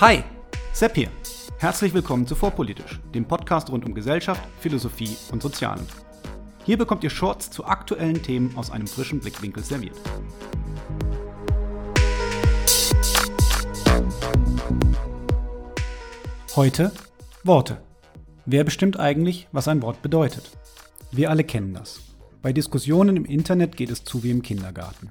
Hi, Sepp hier. Herzlich willkommen zu Vorpolitisch, dem Podcast rund um Gesellschaft, Philosophie und Sozialen. Hier bekommt ihr Shorts zu aktuellen Themen aus einem frischen Blickwinkel serviert. Heute Worte. Wer bestimmt eigentlich, was ein Wort bedeutet? Wir alle kennen das. Bei Diskussionen im Internet geht es zu wie im Kindergarten.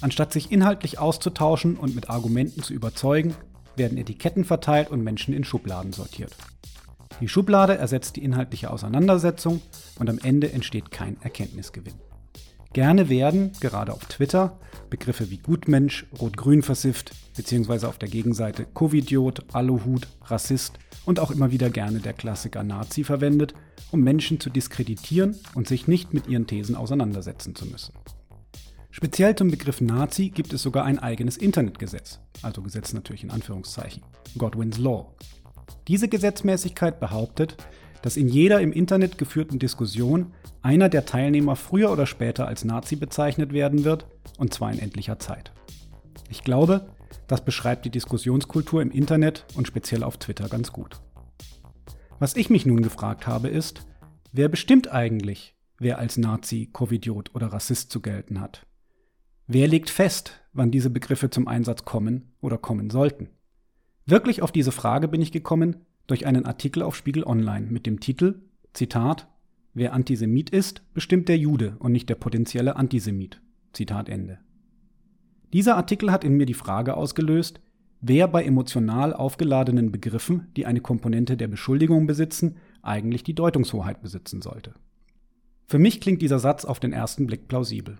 Anstatt sich inhaltlich auszutauschen und mit Argumenten zu überzeugen, werden Etiketten verteilt und Menschen in Schubladen sortiert. Die Schublade ersetzt die inhaltliche Auseinandersetzung und am Ende entsteht kein Erkenntnisgewinn. Gerne werden, gerade auf Twitter, Begriffe wie Gutmensch, Rot-Grün versifft, beziehungsweise auf der Gegenseite Covidiot, Aluhut, Rassist und auch immer wieder gerne der Klassiker Nazi verwendet, um Menschen zu diskreditieren und sich nicht mit ihren Thesen auseinandersetzen zu müssen. Speziell zum Begriff Nazi gibt es sogar ein eigenes Internetgesetz, also Gesetz natürlich in Anführungszeichen, Godwin's Law. Diese Gesetzmäßigkeit behauptet, dass in jeder im Internet geführten Diskussion einer der Teilnehmer früher oder später als Nazi bezeichnet werden wird, und zwar in endlicher Zeit. Ich glaube, das beschreibt die Diskussionskultur im Internet und speziell auf Twitter ganz gut. Was ich mich nun gefragt habe, ist, wer bestimmt eigentlich, wer als Nazi, Covidiot oder Rassist zu gelten hat? Wer legt fest, wann diese Begriffe zum Einsatz kommen oder kommen sollten? Wirklich auf diese Frage bin ich gekommen durch einen Artikel auf Spiegel Online mit dem Titel Zitat Wer Antisemit ist, bestimmt der Jude und nicht der potenzielle Antisemit. Zitat Ende. Dieser Artikel hat in mir die Frage ausgelöst, wer bei emotional aufgeladenen Begriffen, die eine Komponente der Beschuldigung besitzen, eigentlich die Deutungshoheit besitzen sollte. Für mich klingt dieser Satz auf den ersten Blick plausibel.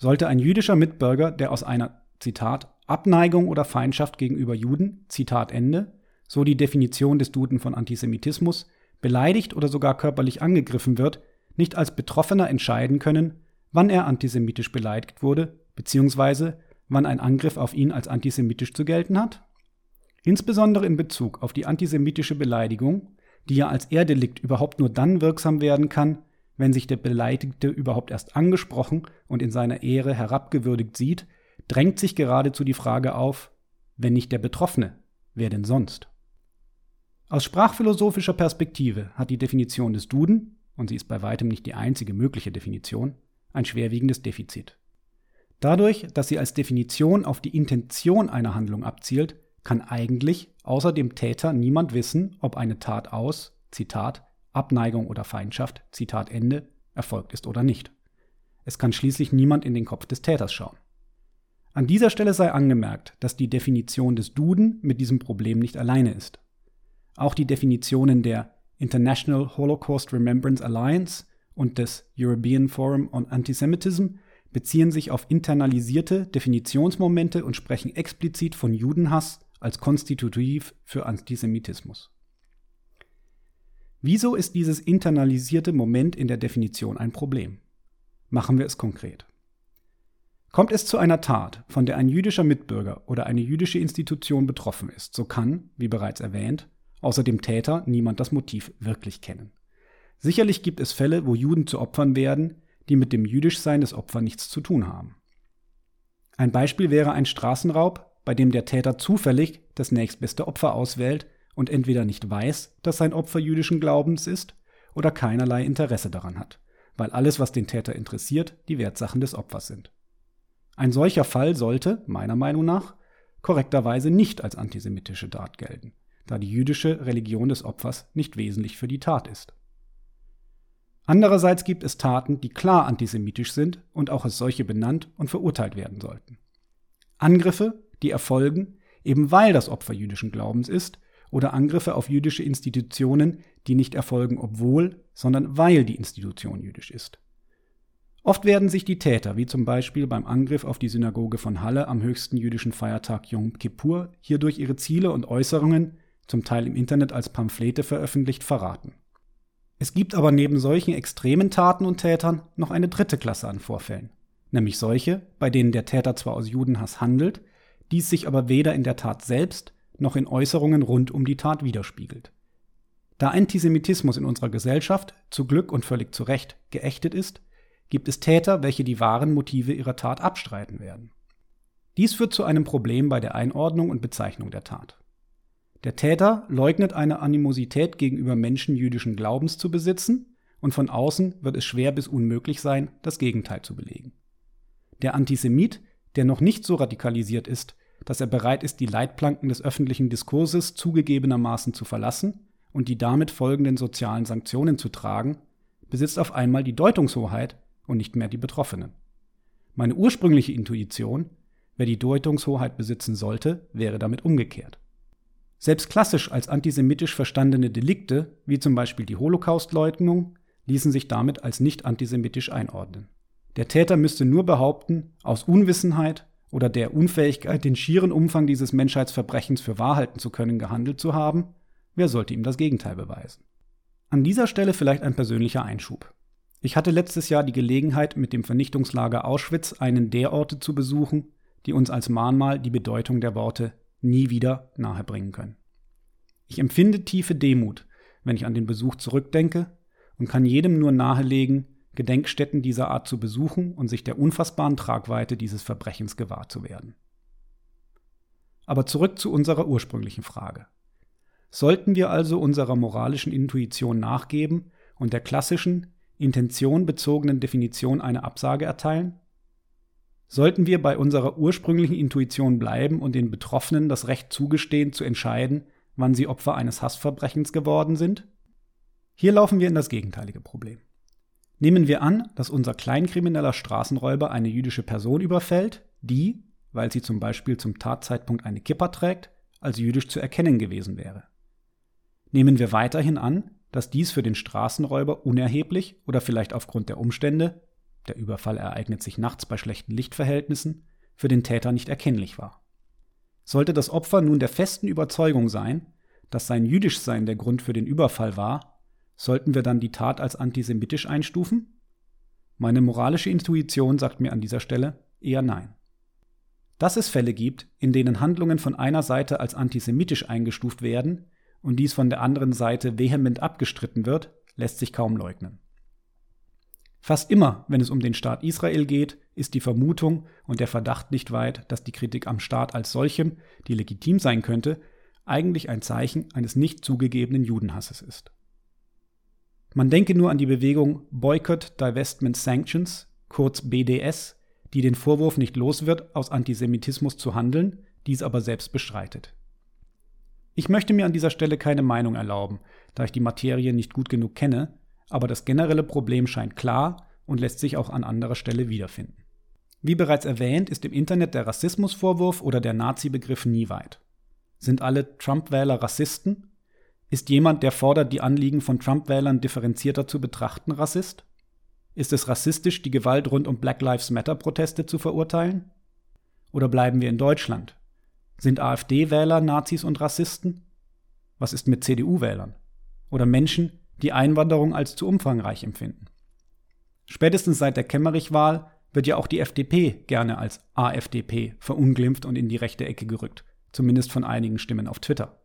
Sollte ein jüdischer Mitbürger, der aus einer Zitat Abneigung oder Feindschaft gegenüber Juden, Zitat Ende, so die Definition des Duden von Antisemitismus, beleidigt oder sogar körperlich angegriffen wird, nicht als Betroffener entscheiden können, wann er antisemitisch beleidigt wurde, beziehungsweise wann ein Angriff auf ihn als antisemitisch zu gelten hat? Insbesondere in Bezug auf die antisemitische Beleidigung, die ja als Erdelikt überhaupt nur dann wirksam werden kann, wenn sich der Beleidigte überhaupt erst angesprochen und in seiner Ehre herabgewürdigt sieht, drängt sich geradezu die Frage auf, wenn nicht der Betroffene, wer denn sonst? Aus sprachphilosophischer Perspektive hat die Definition des Duden, und sie ist bei weitem nicht die einzige mögliche Definition, ein schwerwiegendes Defizit. Dadurch, dass sie als Definition auf die Intention einer Handlung abzielt, kann eigentlich außer dem Täter niemand wissen, ob eine Tat aus, Zitat, Abneigung oder Feindschaft, Zitat Ende, erfolgt ist oder nicht. Es kann schließlich niemand in den Kopf des Täters schauen. An dieser Stelle sei angemerkt, dass die Definition des Duden mit diesem Problem nicht alleine ist. Auch die Definitionen der International Holocaust Remembrance Alliance und des European Forum on Antisemitism beziehen sich auf internalisierte Definitionsmomente und sprechen explizit von Judenhass als konstitutiv für Antisemitismus. Wieso ist dieses internalisierte Moment in der Definition ein Problem? Machen wir es konkret. Kommt es zu einer Tat, von der ein jüdischer Mitbürger oder eine jüdische Institution betroffen ist, so kann, wie bereits erwähnt, außer dem Täter niemand das Motiv wirklich kennen. Sicherlich gibt es Fälle, wo Juden zu Opfern werden, die mit dem Jüdischsein des Opfers nichts zu tun haben. Ein Beispiel wäre ein Straßenraub, bei dem der Täter zufällig das nächstbeste Opfer auswählt und entweder nicht weiß, dass sein Opfer jüdischen Glaubens ist, oder keinerlei Interesse daran hat, weil alles, was den Täter interessiert, die Wertsachen des Opfers sind. Ein solcher Fall sollte, meiner Meinung nach, korrekterweise nicht als antisemitische Tat gelten, da die jüdische Religion des Opfers nicht wesentlich für die Tat ist. Andererseits gibt es Taten, die klar antisemitisch sind und auch als solche benannt und verurteilt werden sollten. Angriffe, die erfolgen, eben weil das Opfer jüdischen Glaubens ist, oder Angriffe auf jüdische Institutionen, die nicht erfolgen obwohl, sondern weil die Institution jüdisch ist. Oft werden sich die Täter, wie zum Beispiel beim Angriff auf die Synagoge von Halle am höchsten jüdischen Feiertag Yom Kippur, hier durch ihre Ziele und Äußerungen, zum Teil im Internet als Pamphlete veröffentlicht, verraten. Es gibt aber neben solchen extremen Taten und Tätern noch eine dritte Klasse an Vorfällen, nämlich solche, bei denen der Täter zwar aus Judenhass handelt, dies sich aber weder in der Tat selbst noch in Äußerungen rund um die Tat widerspiegelt. Da Antisemitismus in unserer Gesellschaft zu Glück und völlig zu Recht geächtet ist, gibt es Täter, welche die wahren Motive ihrer Tat abstreiten werden. Dies führt zu einem Problem bei der Einordnung und Bezeichnung der Tat. Der Täter leugnet eine Animosität gegenüber Menschen jüdischen Glaubens zu besitzen und von außen wird es schwer bis unmöglich sein, das Gegenteil zu belegen. Der Antisemit, der noch nicht so radikalisiert ist, dass er bereit ist, die Leitplanken des öffentlichen Diskurses zugegebenermaßen zu verlassen und die damit folgenden sozialen Sanktionen zu tragen, besitzt auf einmal die Deutungshoheit und nicht mehr die Betroffenen. Meine ursprüngliche Intuition, wer die Deutungshoheit besitzen sollte, wäre damit umgekehrt. Selbst klassisch als antisemitisch verstandene Delikte, wie zum Beispiel die Holocaustleugnung, ließen sich damit als nicht antisemitisch einordnen. Der Täter müsste nur behaupten, aus Unwissenheit oder der Unfähigkeit, den schieren Umfang dieses Menschheitsverbrechens für wahr halten zu können, gehandelt zu haben, wer sollte ihm das Gegenteil beweisen? An dieser Stelle vielleicht ein persönlicher Einschub. Ich hatte letztes Jahr die Gelegenheit, mit dem Vernichtungslager Auschwitz einen der Orte zu besuchen, die uns als Mahnmal die Bedeutung der Worte nie wieder nahebringen können. Ich empfinde tiefe Demut, wenn ich an den Besuch zurückdenke und kann jedem nur nahelegen, Gedenkstätten dieser Art zu besuchen und sich der unfassbaren Tragweite dieses Verbrechens gewahr zu werden. Aber zurück zu unserer ursprünglichen Frage. Sollten wir also unserer moralischen Intuition nachgeben und der klassischen, intentionbezogenen Definition eine Absage erteilen? Sollten wir bei unserer ursprünglichen Intuition bleiben und den Betroffenen das Recht zugestehen, zu entscheiden, wann sie Opfer eines Hassverbrechens geworden sind? Hier laufen wir in das gegenteilige Problem. Nehmen wir an, dass unser kleinkrimineller Straßenräuber eine jüdische Person überfällt, die, weil sie zum Beispiel zum Tatzeitpunkt eine Kippa trägt, als jüdisch zu erkennen gewesen wäre. Nehmen wir weiterhin an, dass dies für den Straßenräuber unerheblich oder vielleicht aufgrund der Umstände, der Überfall ereignet sich nachts bei schlechten Lichtverhältnissen, für den Täter nicht erkennlich war. Sollte das Opfer nun der festen Überzeugung sein, dass sein Jüdischsein der Grund für den Überfall war, sollten wir dann die Tat als antisemitisch einstufen? Meine moralische Intuition sagt mir an dieser Stelle eher nein. Dass es Fälle gibt, in denen Handlungen von einer Seite als antisemitisch eingestuft werden, und dies von der anderen Seite vehement abgestritten wird, lässt sich kaum leugnen. Fast immer, wenn es um den Staat Israel geht, ist die Vermutung und der Verdacht nicht weit, dass die Kritik am Staat als solchem, die legitim sein könnte, eigentlich ein Zeichen eines nicht zugegebenen Judenhasses ist. Man denke nur an die Bewegung Boycott, Divestment, Sanctions, kurz BDS, die den Vorwurf nicht los wird, aus Antisemitismus zu handeln, dies aber selbst bestreitet. Ich möchte mir an dieser Stelle keine Meinung erlauben, da ich die Materie nicht gut genug kenne, aber das generelle Problem scheint klar und lässt sich auch an anderer Stelle wiederfinden. Wie bereits erwähnt, ist im Internet der Rassismusvorwurf oder der Nazi-Begriff nie weit. Sind alle Trump-Wähler Rassisten? Ist jemand, der fordert, die Anliegen von Trump-Wählern differenzierter zu betrachten, Rassist? Ist es rassistisch, die Gewalt rund um Black Lives Matter-Proteste zu verurteilen? Oder bleiben wir in Deutschland, sind AfD-Wähler Nazis und Rassisten? Was ist mit CDU-Wählern? Oder Menschen, die Einwanderung als zu umfangreich empfinden? Spätestens seit der Kemmerich-Wahl wird ja auch die FDP gerne als AfDP verunglimpft und in die rechte Ecke gerückt, zumindest von einigen Stimmen auf Twitter.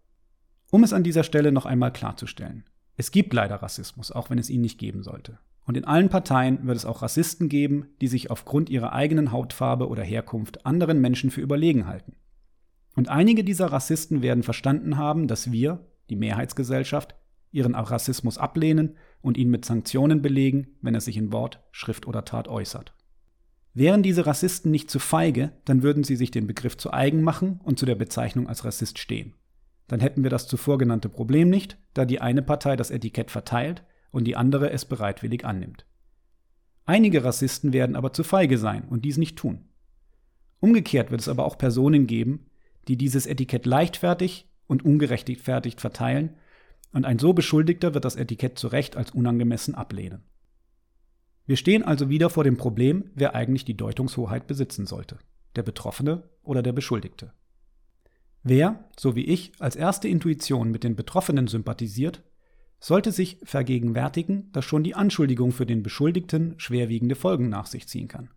Um es an dieser Stelle noch einmal klarzustellen. Es gibt leider Rassismus, auch wenn es ihn nicht geben sollte. Und in allen Parteien wird es auch Rassisten geben, die sich aufgrund ihrer eigenen Hautfarbe oder Herkunft anderen Menschen für überlegen halten. Und einige dieser Rassisten werden verstanden haben, dass wir, die Mehrheitsgesellschaft, ihren Rassismus ablehnen und ihn mit Sanktionen belegen, wenn er sich in Wort, Schrift oder Tat äußert. Wären diese Rassisten nicht zu feige, dann würden sie sich den Begriff zu eigen machen und zu der Bezeichnung als Rassist stehen. Dann hätten wir das zuvor genannte Problem nicht, da die eine Partei das Etikett verteilt und die andere es bereitwillig annimmt. Einige Rassisten werden aber zu feige sein und dies nicht tun. Umgekehrt wird es aber auch Personen geben, die dieses Etikett leichtfertig und ungerechtfertigt verteilen, und ein so Beschuldigter wird das Etikett zu Recht als unangemessen ablehnen. Wir stehen also wieder vor dem Problem, wer eigentlich die Deutungshoheit besitzen sollte, der Betroffene oder der Beschuldigte. Wer, so wie ich, als erste Intuition mit den Betroffenen sympathisiert, sollte sich vergegenwärtigen, dass schon die Anschuldigung für den Beschuldigten schwerwiegende Folgen nach sich ziehen kann.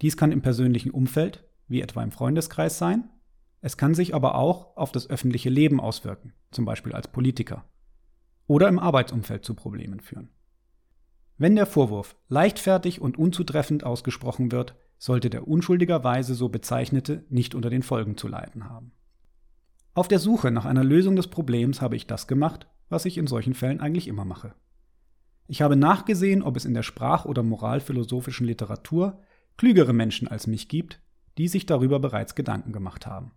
Dies kann im persönlichen Umfeld, wie etwa im Freundeskreis sein, es kann sich aber auch auf das öffentliche Leben auswirken, zum Beispiel als Politiker. Oder im Arbeitsumfeld zu Problemen führen. Wenn der Vorwurf leichtfertig und unzutreffend ausgesprochen wird, sollte der unschuldigerweise so bezeichnete nicht unter den Folgen zu leiden haben. Auf der Suche nach einer Lösung des Problems habe ich das gemacht, was ich in solchen Fällen eigentlich immer mache. Ich habe nachgesehen, ob es in der sprach- oder moralphilosophischen Literatur klügere Menschen als mich gibt, die sich darüber bereits Gedanken gemacht haben.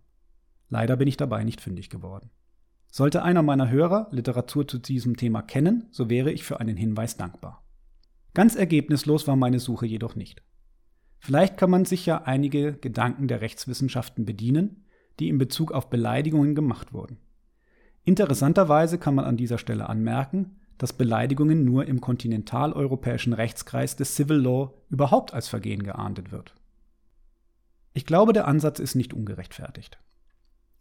Leider bin ich dabei nicht fündig geworden. Sollte einer meiner Hörer Literatur zu diesem Thema kennen, so wäre ich für einen Hinweis dankbar. Ganz ergebnislos war meine Suche jedoch nicht. Vielleicht kann man sich ja einige Gedanken der Rechtswissenschaften bedienen, die in Bezug auf Beleidigungen gemacht wurden. Interessanterweise kann man an dieser Stelle anmerken, dass Beleidigungen nur im kontinentaleuropäischen Rechtskreis des Civil Law überhaupt als Vergehen geahndet wird. Ich glaube, der Ansatz ist nicht ungerechtfertigt.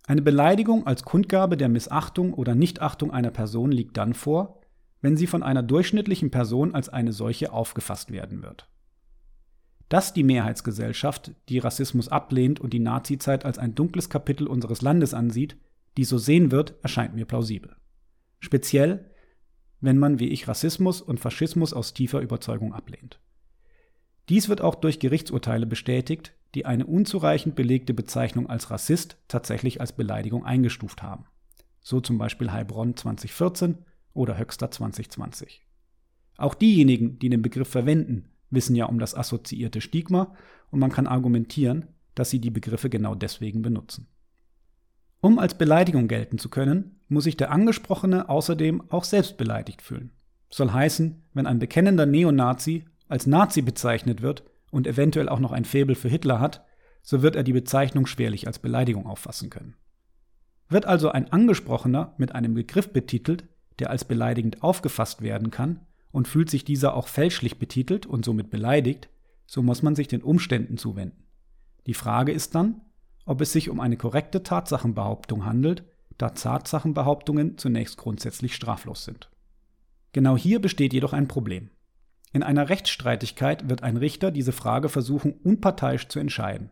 Eine Beleidigung als Kundgabe der Missachtung oder Nichtachtung einer Person liegt dann vor, wenn sie von einer durchschnittlichen Person als eine solche aufgefasst werden wird. Dass die Mehrheitsgesellschaft, die Rassismus ablehnt und die Nazizeit als ein dunkles Kapitel unseres Landes ansieht, die so sehen wird, erscheint mir plausibel. Speziell, wenn man wie ich Rassismus und Faschismus aus tiefer Überzeugung ablehnt. Dies wird auch durch Gerichtsurteile bestätigt, die eine unzureichend belegte Bezeichnung als Rassist tatsächlich als Beleidigung eingestuft haben. So zum Beispiel Heilbronn 2014 oder Höxter 2020. Auch diejenigen, die den Begriff verwenden, wissen ja um das assoziierte Stigma und man kann argumentieren, dass sie die Begriffe genau deswegen benutzen. Um als Beleidigung gelten zu können, muss sich der Angesprochene außerdem auch selbst beleidigt fühlen. Soll heißen, wenn ein bekennender Neonazi als Nazi bezeichnet wird, und eventuell auch noch ein Faible für Hitler hat, so wird er die Bezeichnung schwerlich als Beleidigung auffassen können. Wird also ein Angesprochener mit einem Begriff betitelt, der als beleidigend aufgefasst werden kann, und fühlt sich dieser auch fälschlich betitelt und somit beleidigt, so muss man sich den Umständen zuwenden. Die Frage ist dann, ob es sich um eine korrekte Tatsachenbehauptung handelt, da Tatsachenbehauptungen zunächst grundsätzlich straflos sind. Genau hier besteht jedoch ein Problem. In einer Rechtsstreitigkeit wird ein Richter diese Frage versuchen, unparteiisch zu entscheiden.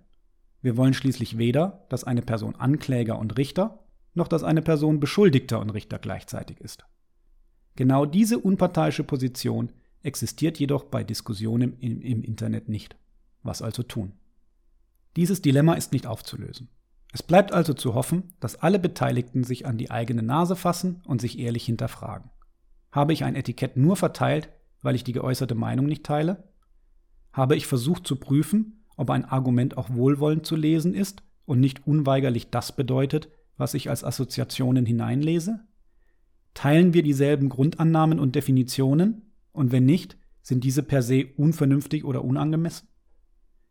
Wir wollen schließlich weder, dass eine Person Ankläger und Richter, noch dass eine Person Beschuldigter und Richter gleichzeitig ist. Genau diese unparteiische Position existiert jedoch bei Diskussionen im, im, Internet nicht. Was also tun? Dieses Dilemma ist nicht aufzulösen. Es bleibt also zu hoffen, dass alle Beteiligten sich an die eigene Nase fassen und sich ehrlich hinterfragen. Habe ich ein Etikett nur verteilt, weil ich die geäußerte Meinung nicht teile? Habe ich versucht zu prüfen, ob ein Argument auch wohlwollend zu lesen ist und nicht unweigerlich das bedeutet, was ich als Assoziationen hineinlese? Teilen wir dieselben Grundannahmen und Definitionen? Und wenn nicht, sind diese per se unvernünftig oder unangemessen?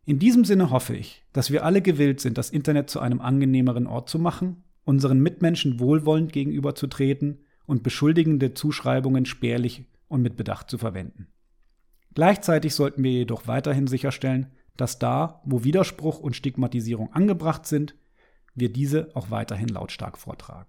In diesem Sinne hoffe ich, dass wir alle gewillt sind, das Internet zu einem angenehmeren Ort zu machen, unseren Mitmenschen wohlwollend gegenüberzutreten und beschuldigende Zuschreibungen spärlich und mit Bedacht zu verwenden. Gleichzeitig sollten wir jedoch weiterhin sicherstellen, dass da, wo Widerspruch und Stigmatisierung angebracht sind, wir diese auch weiterhin lautstark vortragen.